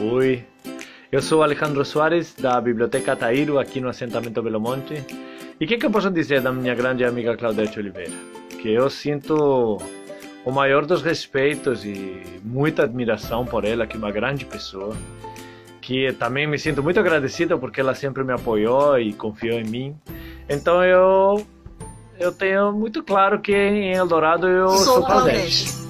Oi, eu sou Alejandro Soares, da Biblioteca Taíro, aqui no assentamento Belo Monte. E o que, que eu posso dizer da minha grande amiga Claudete Oliveira? Que eu sinto o maior dos respeitos e muita admiração por ela, que é uma grande pessoa. Que também me sinto muito agradecido porque ela sempre me apoiou e confiou em mim. Então eu eu tenho muito claro que em Eldorado eu sou, sou Claudete.